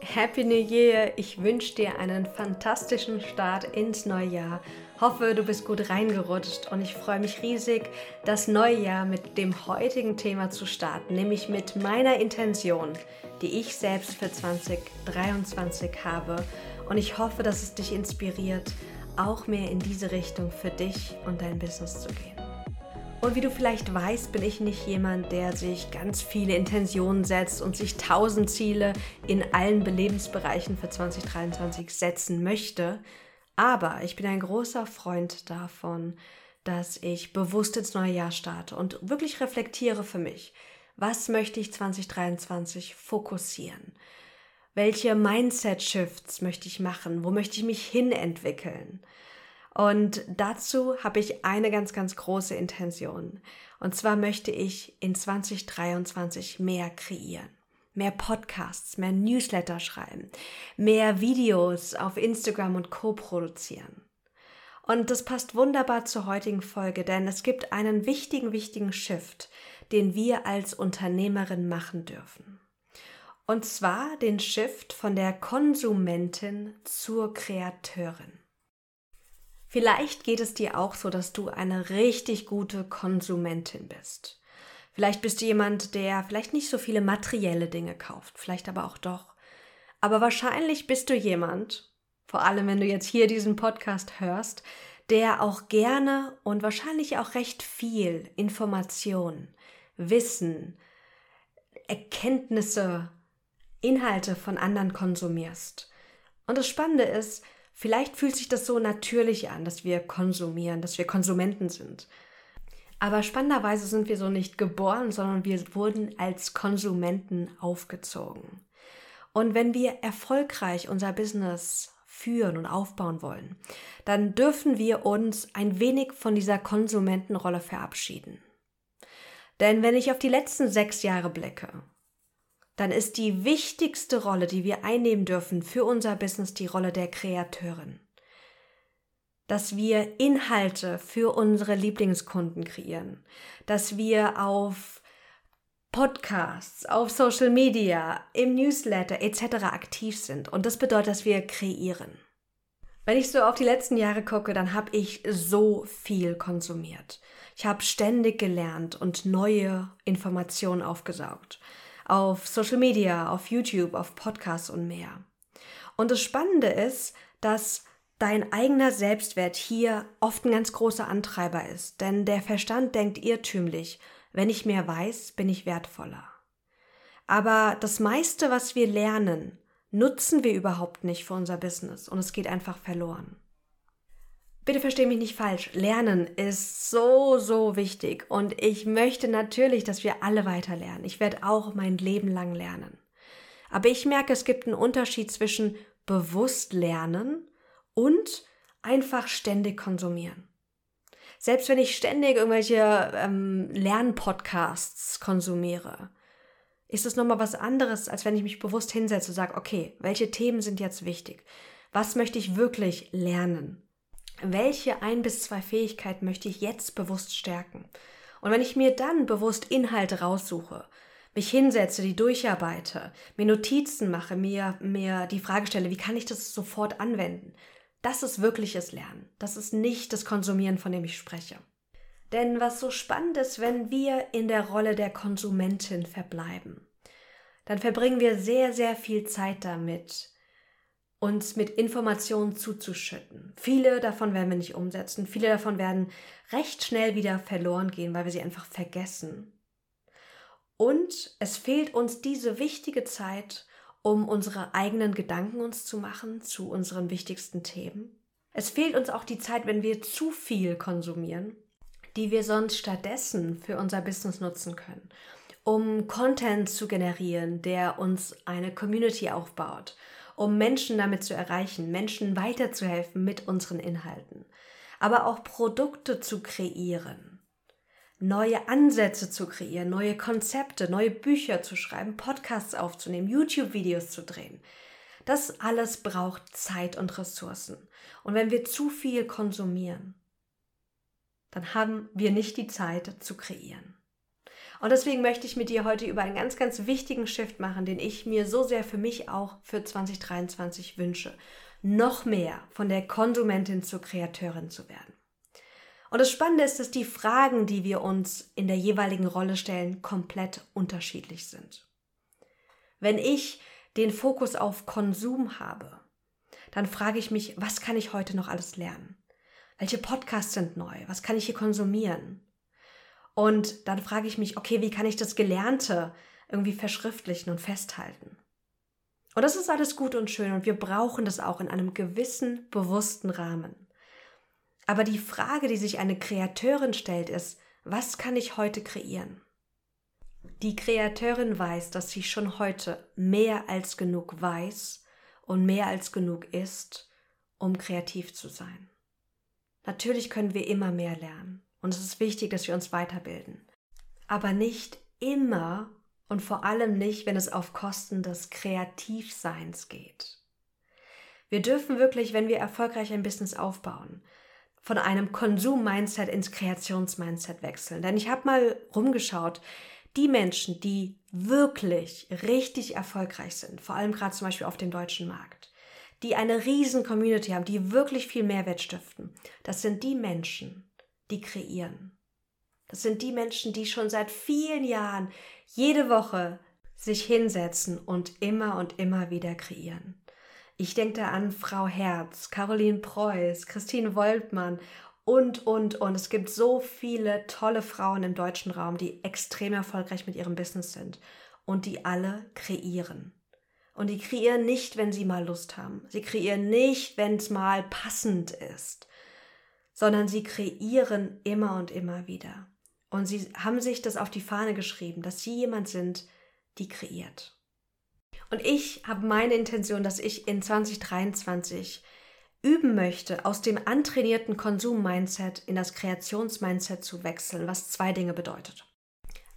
Happy New Year! Ich wünsche dir einen fantastischen Start ins neue Jahr. Hoffe, du bist gut reingerutscht und ich freue mich riesig, das neue Jahr mit dem heutigen Thema zu starten, nämlich mit meiner Intention, die ich selbst für 2023 habe. Und ich hoffe, dass es dich inspiriert, auch mehr in diese Richtung für dich und dein Business zu gehen. Und wie du vielleicht weißt, bin ich nicht jemand, der sich ganz viele Intentionen setzt und sich tausend Ziele in allen Belebensbereichen für 2023 setzen möchte. Aber ich bin ein großer Freund davon, dass ich bewusst ins neue Jahr starte und wirklich reflektiere für mich. Was möchte ich 2023 fokussieren? Welche Mindset-Shifts möchte ich machen? Wo möchte ich mich hin entwickeln? Und dazu habe ich eine ganz, ganz große Intention. Und zwar möchte ich in 2023 mehr kreieren. Mehr Podcasts, mehr Newsletter schreiben, mehr Videos auf Instagram und Co produzieren. Und das passt wunderbar zur heutigen Folge, denn es gibt einen wichtigen, wichtigen Shift, den wir als Unternehmerin machen dürfen. Und zwar den Shift von der Konsumentin zur Kreateurin. Vielleicht geht es dir auch so, dass du eine richtig gute Konsumentin bist. Vielleicht bist du jemand, der vielleicht nicht so viele materielle Dinge kauft, vielleicht aber auch doch. Aber wahrscheinlich bist du jemand, vor allem wenn du jetzt hier diesen Podcast hörst, der auch gerne und wahrscheinlich auch recht viel Information, Wissen, Erkenntnisse, Inhalte von anderen konsumierst. Und das Spannende ist, Vielleicht fühlt sich das so natürlich an, dass wir konsumieren, dass wir Konsumenten sind. Aber spannenderweise sind wir so nicht geboren, sondern wir wurden als Konsumenten aufgezogen. Und wenn wir erfolgreich unser Business führen und aufbauen wollen, dann dürfen wir uns ein wenig von dieser Konsumentenrolle verabschieden. Denn wenn ich auf die letzten sechs Jahre blicke, dann ist die wichtigste Rolle, die wir einnehmen dürfen für unser Business, die Rolle der Kreateurin. Dass wir Inhalte für unsere Lieblingskunden kreieren, dass wir auf Podcasts, auf Social Media, im Newsletter etc. aktiv sind. Und das bedeutet, dass wir kreieren. Wenn ich so auf die letzten Jahre gucke, dann habe ich so viel konsumiert. Ich habe ständig gelernt und neue Informationen aufgesaugt auf Social Media, auf YouTube, auf Podcasts und mehr. Und das Spannende ist, dass dein eigener Selbstwert hier oft ein ganz großer Antreiber ist, denn der Verstand denkt irrtümlich, wenn ich mehr weiß, bin ich wertvoller. Aber das meiste, was wir lernen, nutzen wir überhaupt nicht für unser Business und es geht einfach verloren. Bitte verstehe mich nicht falsch. Lernen ist so, so wichtig. Und ich möchte natürlich, dass wir alle weiter lernen. Ich werde auch mein Leben lang lernen. Aber ich merke, es gibt einen Unterschied zwischen bewusst lernen und einfach ständig konsumieren. Selbst wenn ich ständig irgendwelche ähm, Lernpodcasts konsumiere, ist es nochmal was anderes, als wenn ich mich bewusst hinsetze und sage, okay, welche Themen sind jetzt wichtig? Was möchte ich wirklich lernen? Welche ein bis zwei Fähigkeiten möchte ich jetzt bewusst stärken? Und wenn ich mir dann bewusst Inhalte raussuche, mich hinsetze, die durcharbeite, mir Notizen mache, mir, mir die Frage stelle, wie kann ich das sofort anwenden? Das ist wirkliches Lernen. Das ist nicht das Konsumieren, von dem ich spreche. Denn was so spannend ist, wenn wir in der Rolle der Konsumentin verbleiben, dann verbringen wir sehr, sehr viel Zeit damit, uns mit Informationen zuzuschütten. Viele davon werden wir nicht umsetzen. Viele davon werden recht schnell wieder verloren gehen, weil wir sie einfach vergessen. Und es fehlt uns diese wichtige Zeit, um unsere eigenen Gedanken uns zu machen zu unseren wichtigsten Themen. Es fehlt uns auch die Zeit, wenn wir zu viel konsumieren, die wir sonst stattdessen für unser Business nutzen können, um Content zu generieren, der uns eine Community aufbaut, um Menschen damit zu erreichen, Menschen weiterzuhelfen mit unseren Inhalten, aber auch Produkte zu kreieren, neue Ansätze zu kreieren, neue Konzepte, neue Bücher zu schreiben, Podcasts aufzunehmen, YouTube-Videos zu drehen. Das alles braucht Zeit und Ressourcen. Und wenn wir zu viel konsumieren, dann haben wir nicht die Zeit zu kreieren. Und deswegen möchte ich mit dir heute über einen ganz, ganz wichtigen Shift machen, den ich mir so sehr für mich auch für 2023 wünsche. Noch mehr von der Konsumentin zur Kreateurin zu werden. Und das Spannende ist, dass die Fragen, die wir uns in der jeweiligen Rolle stellen, komplett unterschiedlich sind. Wenn ich den Fokus auf Konsum habe, dann frage ich mich, was kann ich heute noch alles lernen? Welche Podcasts sind neu? Was kann ich hier konsumieren? Und dann frage ich mich, okay, wie kann ich das Gelernte irgendwie verschriftlichen und festhalten? Und das ist alles gut und schön und wir brauchen das auch in einem gewissen, bewussten Rahmen. Aber die Frage, die sich eine Kreateurin stellt, ist, was kann ich heute kreieren? Die Kreateurin weiß, dass sie schon heute mehr als genug weiß und mehr als genug ist, um kreativ zu sein. Natürlich können wir immer mehr lernen. Und es ist wichtig, dass wir uns weiterbilden. Aber nicht immer und vor allem nicht, wenn es auf Kosten des Kreativseins geht. Wir dürfen wirklich, wenn wir erfolgreich ein Business aufbauen, von einem Konsum-Mindset ins Kreations-Mindset wechseln. Denn ich habe mal rumgeschaut, die Menschen, die wirklich richtig erfolgreich sind, vor allem gerade zum Beispiel auf dem deutschen Markt, die eine riesen Community haben, die wirklich viel Mehrwert stiften, das sind die Menschen, die kreieren. Das sind die Menschen, die schon seit vielen Jahren jede Woche sich hinsetzen und immer und immer wieder kreieren. Ich denke da an Frau Herz, Caroline Preuß, Christine Woltmann und, und, und. Es gibt so viele tolle Frauen im deutschen Raum, die extrem erfolgreich mit ihrem Business sind und die alle kreieren. Und die kreieren nicht, wenn sie mal Lust haben. Sie kreieren nicht, wenn es mal passend ist sondern sie kreieren immer und immer wieder. Und sie haben sich das auf die Fahne geschrieben, dass sie jemand sind, die kreiert. Und ich habe meine Intention, dass ich in 2023 üben möchte, aus dem antrainierten Konsum-Mindset in das Kreations-Mindset zu wechseln, was zwei Dinge bedeutet.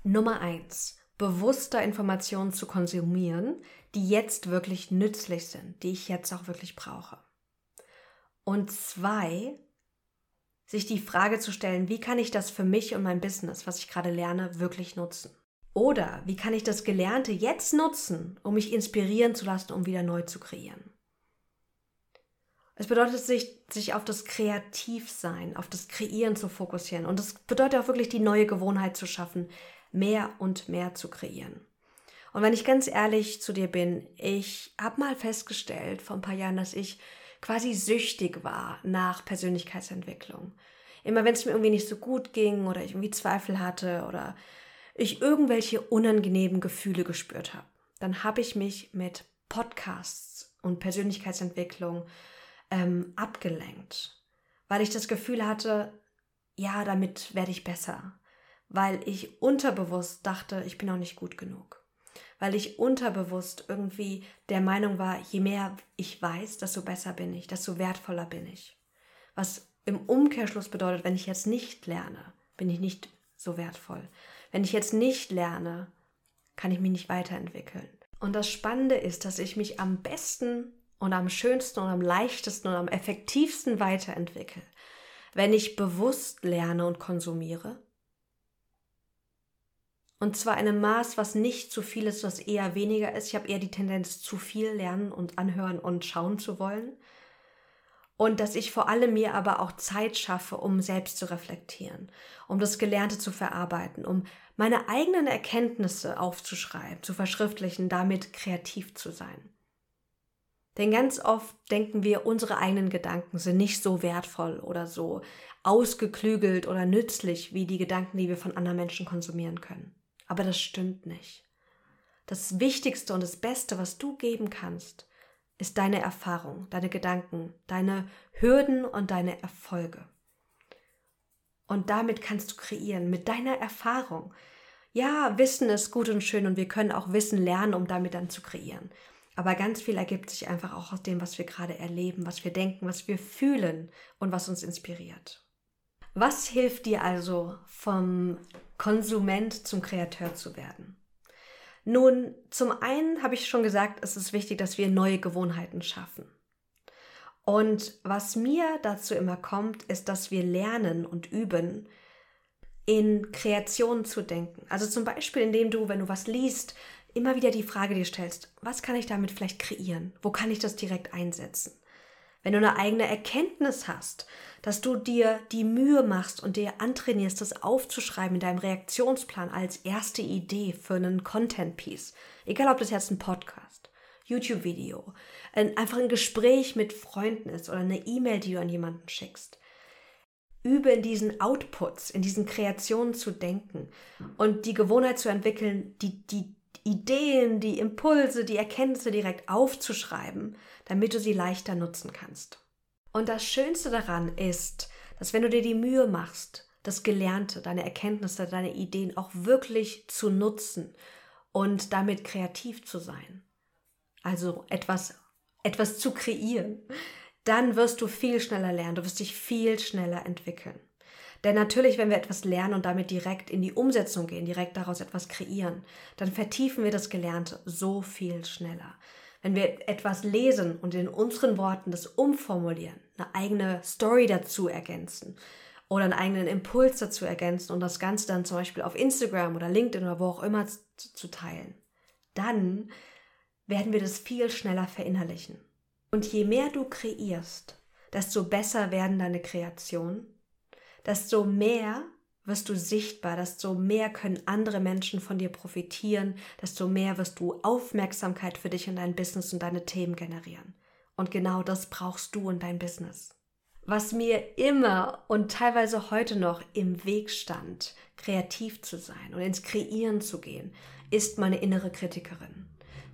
Nummer eins, bewusster Informationen zu konsumieren, die jetzt wirklich nützlich sind, die ich jetzt auch wirklich brauche. Und zwei, sich die Frage zu stellen, wie kann ich das für mich und mein Business, was ich gerade lerne, wirklich nutzen? Oder wie kann ich das Gelernte jetzt nutzen, um mich inspirieren zu lassen, um wieder neu zu kreieren? Es bedeutet, sich, sich auf das Kreativsein, auf das Kreieren zu fokussieren. Und es bedeutet auch wirklich die neue Gewohnheit zu schaffen, mehr und mehr zu kreieren. Und wenn ich ganz ehrlich zu dir bin, ich habe mal festgestellt vor ein paar Jahren, dass ich quasi süchtig war nach Persönlichkeitsentwicklung. Immer wenn es mir irgendwie nicht so gut ging oder ich irgendwie Zweifel hatte oder ich irgendwelche unangenehmen Gefühle gespürt habe, dann habe ich mich mit Podcasts und Persönlichkeitsentwicklung ähm, abgelenkt, weil ich das Gefühl hatte, ja, damit werde ich besser, weil ich unterbewusst dachte, ich bin auch nicht gut genug weil ich unterbewusst irgendwie der Meinung war, je mehr ich weiß, desto besser bin ich, desto wertvoller bin ich. Was im Umkehrschluss bedeutet, wenn ich jetzt nicht lerne, bin ich nicht so wertvoll. Wenn ich jetzt nicht lerne, kann ich mich nicht weiterentwickeln. Und das Spannende ist, dass ich mich am besten und am schönsten und am leichtesten und am effektivsten weiterentwickle, wenn ich bewusst lerne und konsumiere und zwar in einem Maß, was nicht zu viel ist, was eher weniger ist. Ich habe eher die Tendenz, zu viel lernen und anhören und schauen zu wollen. Und dass ich vor allem mir aber auch Zeit schaffe, um selbst zu reflektieren, um das Gelernte zu verarbeiten, um meine eigenen Erkenntnisse aufzuschreiben, zu verschriftlichen, damit kreativ zu sein. Denn ganz oft denken wir, unsere eigenen Gedanken sind nicht so wertvoll oder so ausgeklügelt oder nützlich wie die Gedanken, die wir von anderen Menschen konsumieren können. Aber das stimmt nicht. Das Wichtigste und das Beste, was du geben kannst, ist deine Erfahrung, deine Gedanken, deine Hürden und deine Erfolge. Und damit kannst du kreieren, mit deiner Erfahrung. Ja, Wissen ist gut und schön und wir können auch Wissen lernen, um damit dann zu kreieren. Aber ganz viel ergibt sich einfach auch aus dem, was wir gerade erleben, was wir denken, was wir fühlen und was uns inspiriert. Was hilft dir also vom Konsument zum Kreateur zu werden? Nun, zum einen habe ich schon gesagt, es ist wichtig, dass wir neue Gewohnheiten schaffen. Und was mir dazu immer kommt, ist, dass wir lernen und üben, in Kreationen zu denken. Also zum Beispiel, indem du, wenn du was liest, immer wieder die Frage dir stellst, was kann ich damit vielleicht kreieren? Wo kann ich das direkt einsetzen? Wenn du eine eigene Erkenntnis hast, dass du dir die Mühe machst und dir antrainierst, das aufzuschreiben in deinem Reaktionsplan als erste Idee für einen Content-Piece. Egal, ob das jetzt ein Podcast, YouTube-Video, einfach ein Gespräch mit Freunden ist oder eine E-Mail, die du an jemanden schickst. Übe in diesen Outputs, in diesen Kreationen zu denken und die Gewohnheit zu entwickeln, die, die Ideen, die Impulse, die Erkenntnisse direkt aufzuschreiben, damit du sie leichter nutzen kannst. Und das Schönste daran ist, dass wenn du dir die Mühe machst, das Gelernte, deine Erkenntnisse, deine Ideen auch wirklich zu nutzen und damit kreativ zu sein, also etwas, etwas zu kreieren, dann wirst du viel schneller lernen, du wirst dich viel schneller entwickeln. Denn natürlich, wenn wir etwas lernen und damit direkt in die Umsetzung gehen, direkt daraus etwas kreieren, dann vertiefen wir das Gelernte so viel schneller. Wenn wir etwas lesen und in unseren Worten das umformulieren, eine eigene Story dazu ergänzen oder einen eigenen Impuls dazu ergänzen und das Ganze dann zum Beispiel auf Instagram oder LinkedIn oder wo auch immer zu, zu teilen, dann werden wir das viel schneller verinnerlichen. Und je mehr du kreierst, desto besser werden deine Kreationen desto mehr wirst du sichtbar, desto mehr können andere Menschen von dir profitieren, desto mehr wirst du Aufmerksamkeit für dich und dein Business und deine Themen generieren. Und genau das brauchst du und dein Business. Was mir immer und teilweise heute noch im Weg stand, kreativ zu sein und ins Kreieren zu gehen, ist meine innere Kritikerin.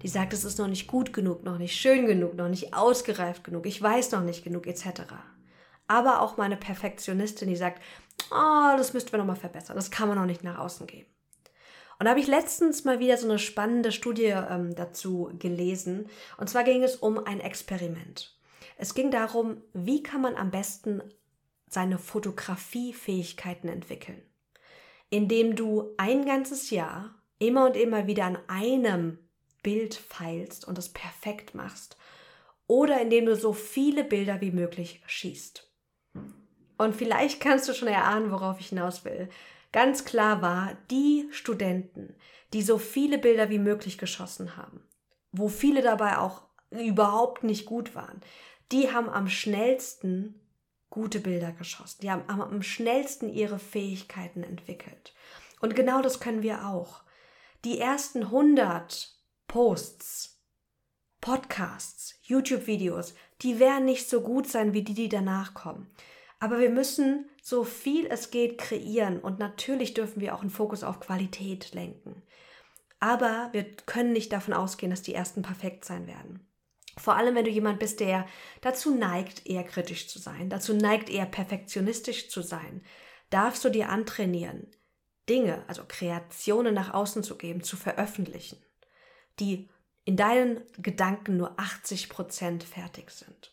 Die sagt, es ist noch nicht gut genug, noch nicht schön genug, noch nicht ausgereift genug, ich weiß noch nicht genug, etc aber auch meine Perfektionistin, die sagt, oh, das müssten wir nochmal verbessern, das kann man noch nicht nach außen geben. Und da habe ich letztens mal wieder so eine spannende Studie ähm, dazu gelesen. Und zwar ging es um ein Experiment. Es ging darum, wie kann man am besten seine Fotografiefähigkeiten entwickeln. Indem du ein ganzes Jahr immer und immer wieder an einem Bild feilst und es perfekt machst. Oder indem du so viele Bilder wie möglich schießt. Und vielleicht kannst du schon erahnen, worauf ich hinaus will. Ganz klar war, die Studenten, die so viele Bilder wie möglich geschossen haben, wo viele dabei auch überhaupt nicht gut waren, die haben am schnellsten gute Bilder geschossen. Die haben am schnellsten ihre Fähigkeiten entwickelt. Und genau das können wir auch. Die ersten 100 Posts, Podcasts, YouTube-Videos, die werden nicht so gut sein wie die, die danach kommen. Aber wir müssen so viel es geht kreieren und natürlich dürfen wir auch einen Fokus auf Qualität lenken. Aber wir können nicht davon ausgehen, dass die ersten perfekt sein werden. Vor allem, wenn du jemand bist, der dazu neigt, eher kritisch zu sein, dazu neigt, eher perfektionistisch zu sein, darfst du dir antrainieren, Dinge, also Kreationen nach außen zu geben, zu veröffentlichen, die in deinen Gedanken nur 80 Prozent fertig sind.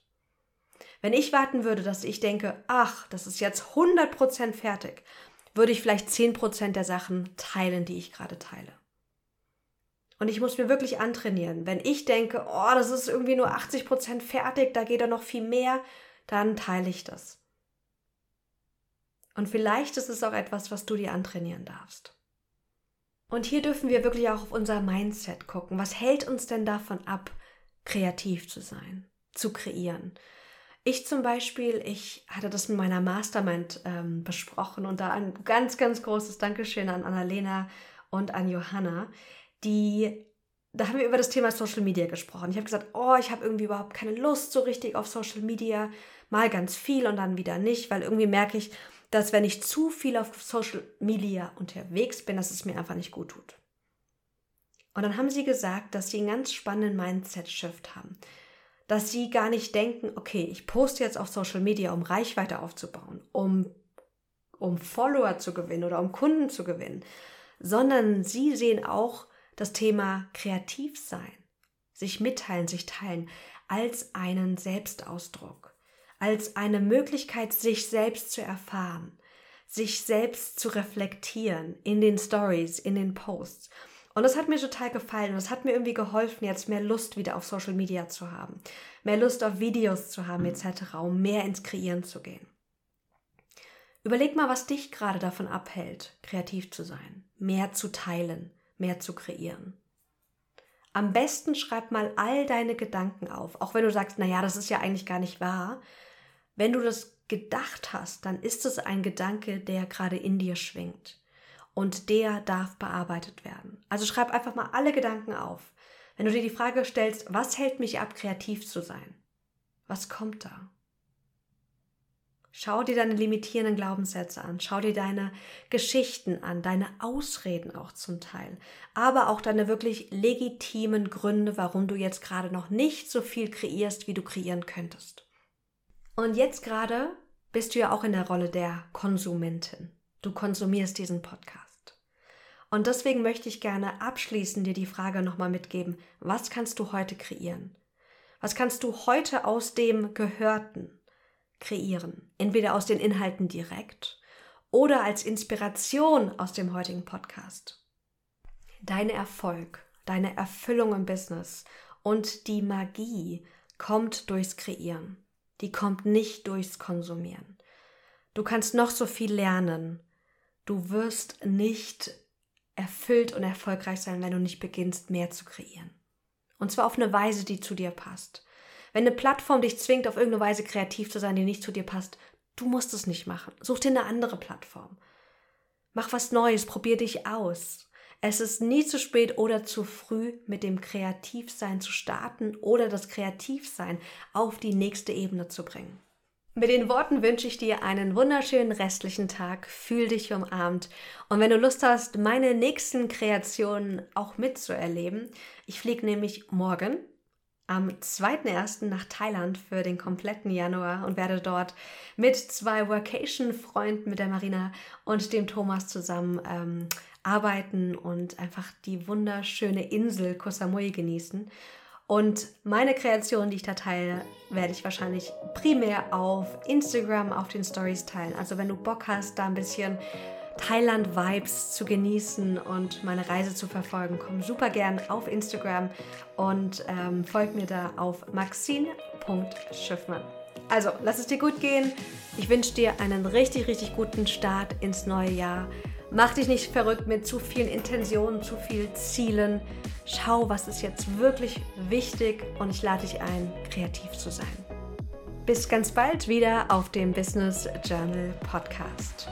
Wenn ich warten würde, dass ich denke, ach, das ist jetzt 100% fertig, würde ich vielleicht 10% der Sachen teilen, die ich gerade teile. Und ich muss mir wirklich antrainieren. Wenn ich denke, oh, das ist irgendwie nur 80% fertig, da geht da noch viel mehr, dann teile ich das. Und vielleicht ist es auch etwas, was du dir antrainieren darfst. Und hier dürfen wir wirklich auch auf unser Mindset gucken. Was hält uns denn davon ab, kreativ zu sein, zu kreieren? Ich zum Beispiel, ich hatte das mit meiner Mastermind ähm, besprochen und da ein ganz, ganz großes Dankeschön an Annalena und an Johanna, die, da haben wir über das Thema Social Media gesprochen. Ich habe gesagt, oh, ich habe irgendwie überhaupt keine Lust so richtig auf Social Media, mal ganz viel und dann wieder nicht, weil irgendwie merke ich, dass wenn ich zu viel auf Social Media unterwegs bin, dass es mir einfach nicht gut tut. Und dann haben sie gesagt, dass sie einen ganz spannenden Mindset-Shift haben dass sie gar nicht denken, okay, ich poste jetzt auf Social Media, um Reichweite aufzubauen, um, um Follower zu gewinnen oder um Kunden zu gewinnen, sondern sie sehen auch das Thema kreativ sein, sich mitteilen, sich teilen als einen Selbstausdruck, als eine Möglichkeit, sich selbst zu erfahren, sich selbst zu reflektieren in den Stories, in den Posts. Und das hat mir total gefallen. Und das hat mir irgendwie geholfen, jetzt mehr Lust wieder auf Social Media zu haben. Mehr Lust auf Videos zu haben, etc., um mehr ins Kreieren zu gehen. Überleg mal, was dich gerade davon abhält, kreativ zu sein, mehr zu teilen, mehr zu kreieren. Am besten schreib mal all deine Gedanken auf, auch wenn du sagst, naja, das ist ja eigentlich gar nicht wahr. Wenn du das gedacht hast, dann ist es ein Gedanke, der gerade in dir schwingt. Und der darf bearbeitet werden. Also schreib einfach mal alle Gedanken auf. Wenn du dir die Frage stellst, was hält mich ab, kreativ zu sein? Was kommt da? Schau dir deine limitierenden Glaubenssätze an, schau dir deine Geschichten an, deine Ausreden auch zum Teil, aber auch deine wirklich legitimen Gründe, warum du jetzt gerade noch nicht so viel kreierst, wie du kreieren könntest. Und jetzt gerade bist du ja auch in der Rolle der Konsumentin. Du konsumierst diesen Podcast. Und deswegen möchte ich gerne abschließend dir die Frage nochmal mitgeben, was kannst du heute kreieren? Was kannst du heute aus dem Gehörten, kreieren. Entweder aus den Inhalten direkt oder als Inspiration aus dem heutigen Podcast. Dein Erfolg, deine Erfüllung im Business und die Magie kommt durchs Kreieren. Die kommt nicht durchs Konsumieren. Du kannst noch so viel lernen. Du wirst nicht erfüllt und erfolgreich sein, wenn du nicht beginnst, mehr zu kreieren. Und zwar auf eine Weise, die zu dir passt. Wenn eine Plattform dich zwingt, auf irgendeine Weise kreativ zu sein, die nicht zu dir passt, du musst es nicht machen. Such dir eine andere Plattform. Mach was Neues, probier dich aus. Es ist nie zu spät oder zu früh, mit dem Kreativsein zu starten oder das Kreativsein auf die nächste Ebene zu bringen. Mit den Worten wünsche ich dir einen wunderschönen restlichen Tag. Fühl dich umarmt. Und wenn du Lust hast, meine nächsten Kreationen auch mitzuerleben, ich fliege nämlich morgen am 2.1. nach Thailand für den kompletten Januar und werde dort mit zwei Workation-Freunden, mit der Marina und dem Thomas zusammen ähm, arbeiten und einfach die wunderschöne Insel Koh genießen. Und meine Kreation, die ich da teile, werde ich wahrscheinlich primär auf Instagram, auf den Stories teilen. Also wenn du Bock hast, da ein bisschen Thailand-Vibes zu genießen und meine Reise zu verfolgen, komm super gern auf Instagram und ähm, folg mir da auf maxine.schiffmann. Also, lass es dir gut gehen. Ich wünsche dir einen richtig, richtig guten Start ins neue Jahr. Mach dich nicht verrückt mit zu vielen Intentionen, zu vielen Zielen. Schau, was ist jetzt wirklich wichtig und ich lade dich ein, kreativ zu sein. Bis ganz bald wieder auf dem Business Journal Podcast.